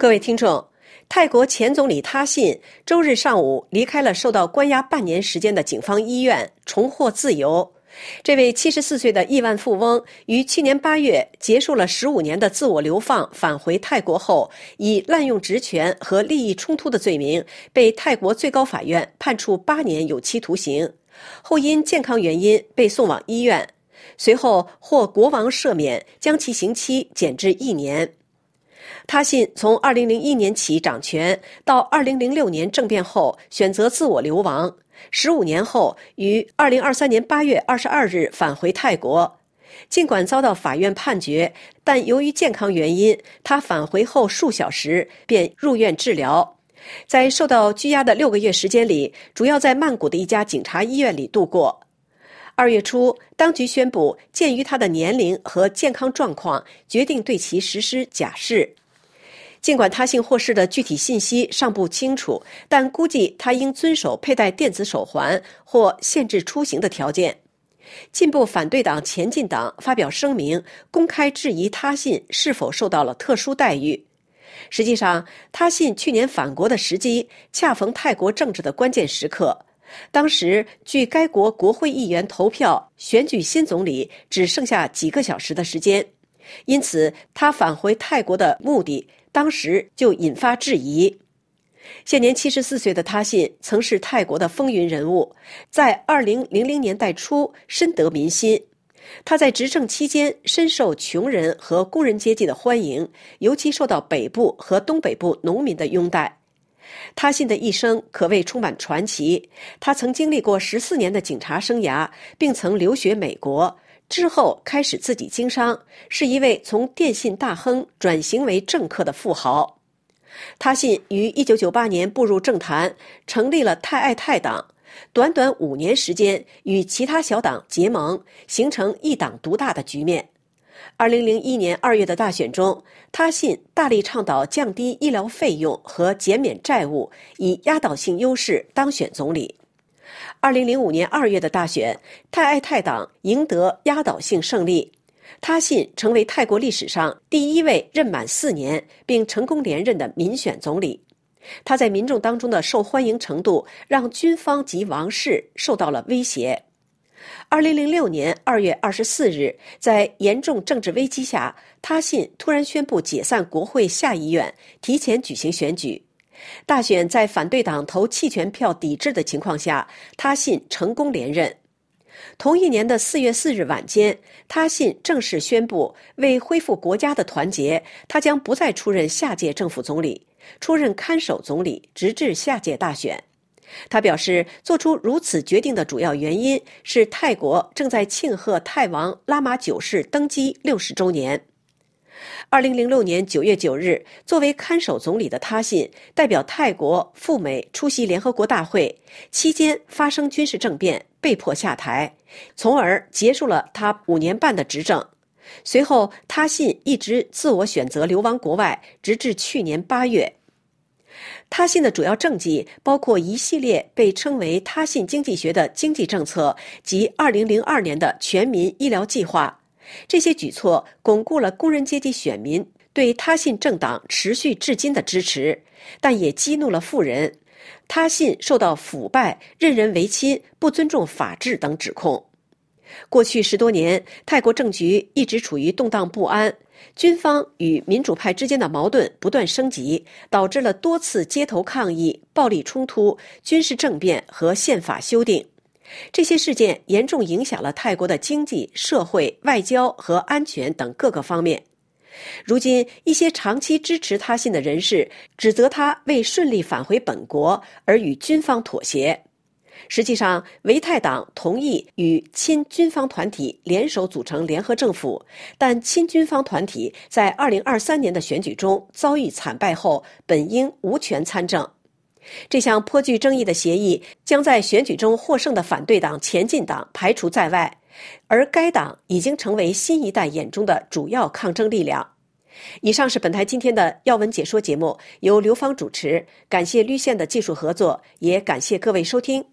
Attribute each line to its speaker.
Speaker 1: 各位听众，泰国前总理他信周日上午离开了受到关押半年时间的警方医院，重获自由。这位七十四岁的亿万富翁于去年八月结束了十五年的自我流放，返回泰国后，以滥用职权和利益冲突的罪名，被泰国最高法院判处八年有期徒刑。后因健康原因被送往医院，随后获国王赦免，将其刑期减至一年。他信从2001年起掌权，到2006年政变后选择自我流亡。十五年后，于2023年8月22日返回泰国。尽管遭到法院判决，但由于健康原因，他返回后数小时便入院治疗。在受到拘押的六个月时间里，主要在曼谷的一家警察医院里度过。二月初，当局宣布，鉴于他的年龄和健康状况，决定对其实施假释。尽管他信获释的具体信息尚不清楚，但估计他应遵守佩戴电子手环或限制出行的条件。进步反对党前进党发表声明，公开质疑他信是否受到了特殊待遇。实际上，他信去年返国的时机恰逢泰国政治的关键时刻，当时距该国国会议员投票选举新总理只剩下几个小时的时间，因此他返回泰国的目的。当时就引发质疑。现年七十四岁的他信曾是泰国的风云人物，在二零零零年代初深得民心。他在执政期间深受穷人和工人阶级的欢迎，尤其受到北部和东北部农民的拥戴。他信的一生可谓充满传奇。他曾经历过十四年的警察生涯，并曾留学美国。之后开始自己经商，是一位从电信大亨转型为政客的富豪。他信于一九九八年步入政坛，成立了泰爱泰党，短短五年时间与其他小党结盟，形成一党独大的局面。二零零一年二月的大选中，他信大力倡导降低医疗费用和减免债务，以压倒性优势当选总理。二零零五年二月的大选，泰爱泰党赢得压倒性胜利，他信成为泰国历史上第一位任满四年并成功连任的民选总理。他在民众当中的受欢迎程度，让军方及王室受到了威胁。二零零六年二月二十四日，在严重政治危机下，他信突然宣布解散国会下议院，提前举行选举。大选在反对党投弃权票抵制的情况下，他信成功连任。同一年的四月四日晚间，他信正式宣布，为恢复国家的团结，他将不再出任下届政府总理，出任看守总理，直至下届大选。他表示，做出如此决定的主要原因是泰国正在庆贺泰王拉玛九世登基六十周年。二零零六年九月九日，作为看守总理的他信代表泰国赴美出席联合国大会，期间发生军事政变，被迫下台，从而结束了他五年半的执政。随后，他信一直自我选择流亡国外，直至去年八月。他信的主要政绩包括一系列被称为“他信经济学”的经济政策及二零零二年的全民医疗计划。这些举措巩固了工人阶级选民对他信政党持续至今的支持，但也激怒了富人。他信受到腐败、任人唯亲、不尊重法治等指控。过去十多年，泰国政局一直处于动荡不安，军方与民主派之间的矛盾不断升级，导致了多次街头抗议、暴力冲突、军事政变和宪法修订。这些事件严重影响了泰国的经济社会、外交和安全等各个方面。如今，一些长期支持他信的人士指责他为顺利返回本国而与军方妥协。实际上，维泰党同意与亲军方团体联手组成联合政府，但亲军方团体在2023年的选举中遭遇惨败后，本应无权参政。这项颇具争议的协议将在选举中获胜的反对党前进党排除在外，而该党已经成为新一代眼中的主要抗争力量。以上是本台今天的要闻解说节目，由刘芳主持，感谢绿线的技术合作，也感谢各位收听。